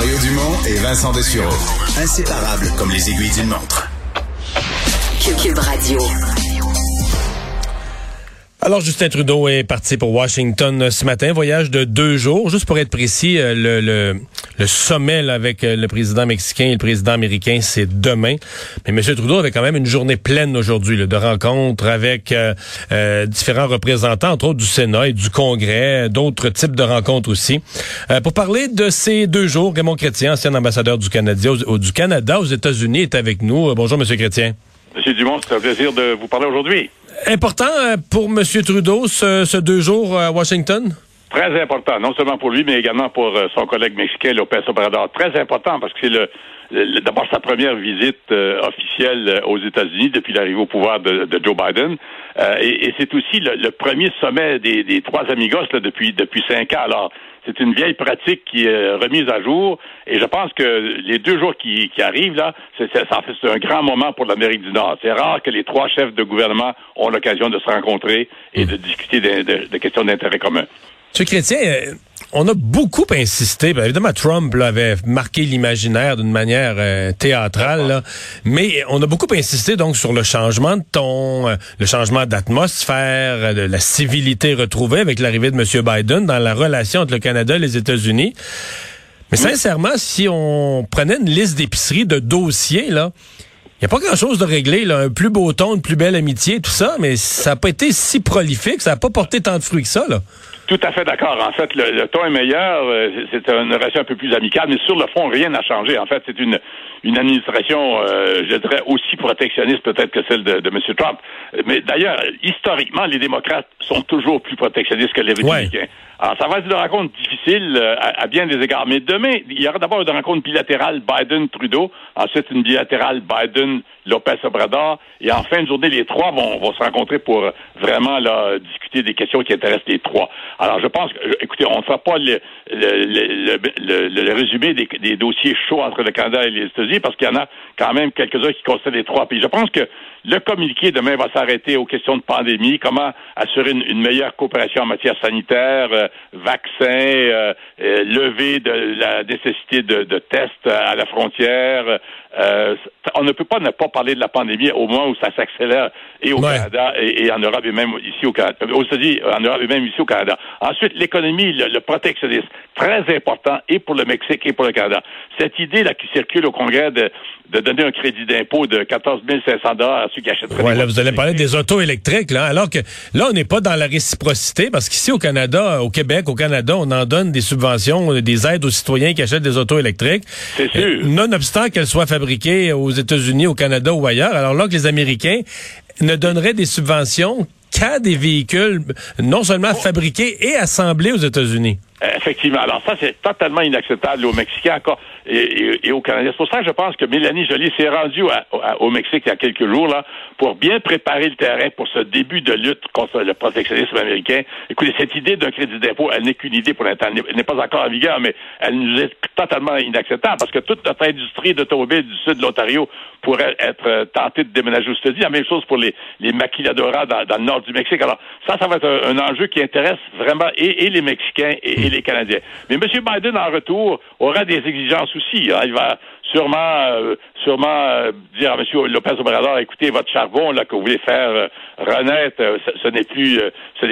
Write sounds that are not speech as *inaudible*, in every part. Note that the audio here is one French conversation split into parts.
Mario Dumont et Vincent Dessureau. Inséparables comme les aiguilles d'une montre. Cube Radio. Alors, Justin Trudeau est parti pour Washington ce matin, voyage de deux jours. Juste pour être précis, euh, le, le, le sommet là, avec euh, le président mexicain et le président américain, c'est demain. Mais M. Trudeau avait quand même une journée pleine aujourd'hui de rencontres avec euh, différents représentants, entre autres du Sénat et du Congrès, d'autres types de rencontres aussi. pour parler de ces deux jours, Raymond Chrétien, ancien ambassadeur du Canada, au, du Canada aux États-Unis, est avec nous. bonjour, M. Chrétien. Monsieur Dumont, c'est un plaisir de vous parler aujourd'hui. Important euh, pour M. Trudeau, ce, deux jours à Washington? Très important, non seulement pour lui, mais également pour euh, son collègue mexicain, Lopez Obrador. Très important parce que c'est le, d'abord sa première visite euh, officielle aux États-Unis depuis l'arrivée au pouvoir de, Joe Biden. et, c'est aussi le, premier sommet des, trois amigos là, depuis, depuis cinq ans. Alors, c'est une vieille pratique qui est remise à jour. Et je pense que les deux jours qui, arrivent, là, c'est, un grand moment pour l'Amérique du Nord. C'est rare que les trois chefs de gouvernement ont l'occasion de se rencontrer et de discuter de questions d'intérêt commun. M. Chrétien, euh, on a beaucoup insisté. Ben, évidemment, Trump avait marqué l'imaginaire d'une manière euh, théâtrale, mais on a beaucoup insisté donc sur le changement de ton, euh, le changement d'atmosphère, de la civilité retrouvée avec l'arrivée de M. Biden dans la relation entre le Canada et les États-Unis. Mais sincèrement, si on prenait une liste d'épiceries de dossiers, là, il n'y a pas grand-chose de réglé, là. un plus beau ton, une plus belle amitié, tout ça, mais ça n'a pas été si prolifique, ça n'a pas porté tant de fruits que ça. Là. Tout à fait d'accord. En fait, le, ton est meilleur. Euh, c'est une relation un peu plus amicale, mais sur le fond, rien n'a changé. En fait, c'est une, une administration, euh, je dirais, aussi protectionniste peut-être que celle de, de M. Trump. Mais d'ailleurs, historiquement, les démocrates sont toujours plus protectionnistes que les républicains. Alors, ça va être une rencontre difficile euh, à, bien des égards. Mais demain, il y aura d'abord une rencontre bilatérale Biden-Trudeau, ensuite une bilatérale Biden-Lopez-Obrador, et en fin de journée, les trois vont, vont se rencontrer pour vraiment là, discuter des questions qui intéressent les trois. Alors, je pense que, écoutez, on ne fera pas le, le, le, le résumé des, des, dossiers chauds entre le Canada et les États-Unis, parce qu'il y en a quand même quelques-uns qui concernent les trois pays. Je pense que le communiqué demain va s'arrêter aux questions de pandémie, comment assurer une, meilleure coopération en matière sanitaire, euh, vaccins, euh, euh, lever de la nécessité de, de tests à la frontière, euh, on ne peut pas ne pas parler de la pandémie au moment où ça s'accélère et au Canada et, en Europe et même ici au Canada. Aux États-Unis, en Europe et même ici au Canada. Ensuite, l'économie, le, protectionnisme, très important et pour le Mexique et pour le Canada. Cette idée là qui circule au Congrès de, de donner un crédit d'impôt de 14 500 dollars à ceux qui achèteraient. Ouais, là, vous allez parler des autos électriques, là, alors que là, on n'est pas dans la réciprocité parce qu'ici au Canada, au Québec, au Canada, on en donne des subventions, des aides aux citoyens qui achètent des autos électriques. C'est sûr. Euh, nonobstant qu'elles soient fabriqués aux États-Unis, au Canada ou ailleurs. Alors là que les Américains ne donneraient des subventions qu'à des véhicules non seulement fabriqués et assemblés aux États-Unis. Effectivement. Alors ça, c'est totalement inacceptable aux Mexicains encore et, aux Canadiens. C'est pour ça que je pense que Mélanie Joly s'est rendue au Mexique il y a quelques jours là pour bien préparer le terrain pour ce début de lutte contre le protectionnisme américain. Écoutez, cette idée d'un crédit d'impôt, elle n'est qu'une idée pour l'instant. Elle n'est pas encore en vigueur, mais elle nous est totalement inacceptable parce que toute notre industrie d'automobile du sud de l'Ontario pourrait être tentée de déménager aux États-Unis. La même chose pour les, les maquiladoras dans, le nord du Mexique. Alors ça, ça va être un, enjeu qui intéresse vraiment et, les Mexicains et les Canadiens. Mais M. Biden, en retour, aura des exigences aussi. Hein. Sûrement, euh, sûrement euh, dire à M. Lopez Obrador, écoutez, votre charbon là, que vous voulez faire euh, renaître, ce, n'est plus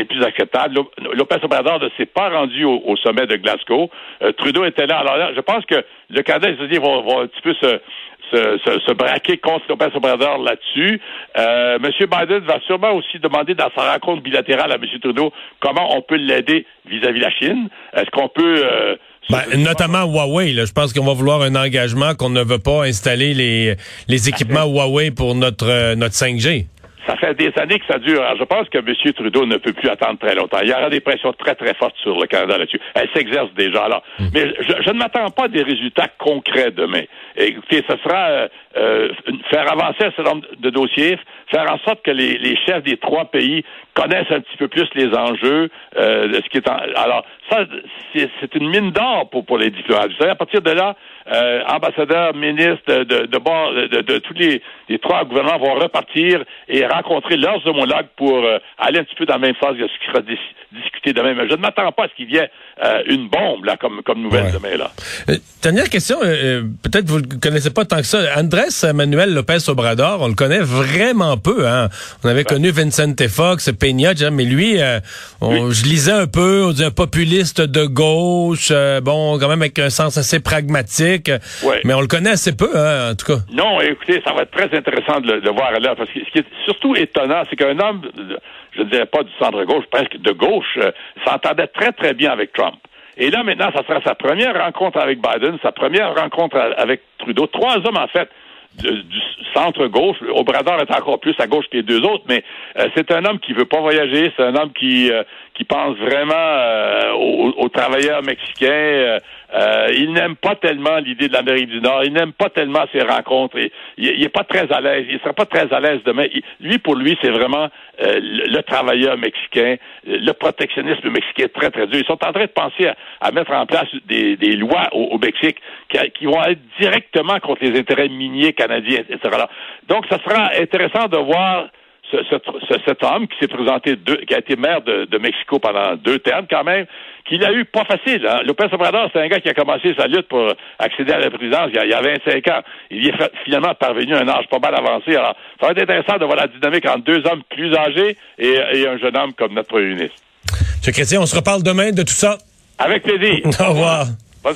plus acceptable. Lopez Obrador ne s'est pas rendu au, sommet de Glasgow. Trudeau était là. Alors je pense que le Canada et les États-Unis vont, un petit peu se se, braquer contre Lopez Obrador là-dessus. M. Biden va sûrement aussi demander dans sa rencontre bilatérale à M. Trudeau comment on peut l'aider vis-à-vis la Chine. Est-ce qu'on peut... ben, notamment Huawei, là, je pense qu'on va vouloir un engagement qu'on ne veut pas installer les, les équipements Huawei pour notre, euh, notre 5G. Ça fait des années que ça dure. Alors, je pense que M. Trudeau ne peut plus attendre très longtemps. Il y aura des pressions très, très fortes sur le Canada là-dessus. Elle s'exerce déjà. Alors, hmm. mais je, ne m'attends pas à des résultats concrets demain. Écoutez, ce sera euh, euh, faire avancer un certain nombre de dossiers, faire en sorte que les, les, chefs des trois pays connaissent un petit peu plus les enjeux euh, de ce qui est en... Alors, ça, c'est une mine d'or pour, pour les diplomates. Vous savez, à partir de là, euh, ambassadeurs, ministres de, de, de, de, tous les, les trois gouvernements vont repartir et rencontrer leurs homologues pour aller un petit peu dans la même phase que ce qui sera discuté demain. Mais je ne m'attends pas à ce qu'il y ait une bombe là comme, comme nouvelle demain. Là. dernière question, peut-être vous ne connaissez pas tant que ça. Andrés Manuel Lopez Obrador, on le connaît vraiment peu. Hein? On avait connu Vincent Fox, Peña, mais lui, je lisais un peu, on dit un populiste de gauche, bon, quand même avec un sens assez pragmatique. Mais on le connaît assez peu, hein, en tout cas. Non, écoutez, ça va être très intéressant de le, voir là, parce que ce qui est surtout étonnant, c'est qu'un homme, je ne dirais pas du centre-gauche, presque de gauche, euh, s'entendait très, très bien avec Trump. Et là, maintenant, ça sera sa première rencontre avec Biden, sa première rencontre avec Trudeau. Trois hommes, en fait, du centre-gauche. Obrador est encore plus à gauche que les deux autres, mais euh, c'est un homme qui veut pas voyager, c'est un homme qui euh, qui pense vraiment euh, aux, travailleurs mexicains. Il n'aime pas tellement l'idée de l'Amérique du Nord. Il n'aime pas tellement ces rencontres. il, n'est pas très à l'aise. Il sera pas très à l'aise demain. lui, pour lui, c'est vraiment le, travailleur mexicain, le protectionnisme mexicain très, très dur. Ils sont en train de penser à, mettre en place des, lois au, Mexique qui, qui, vont être directement contre les intérêts miniers canadiens, etc. Donc, ça sera intéressant de voir ce, cet homme qui s'est présenté, deux, qui a été maire de, Mexico pendant deux termes quand même, qu'il a eu pas facile. Hein. Lopez Obrador, c'est un gars qui a commencé sa lutte pour accéder à la présidence il y a, 25 ans. Il y est finalement parvenu à un âge pas mal avancé. Alors, ça va être intéressant de voir la dynamique entre deux hommes plus âgés et, et un jeune homme comme notre premier ministre. M. Chrétien, on se reparle demain de tout ça. Avec plaisir. *laughs* Au revoir.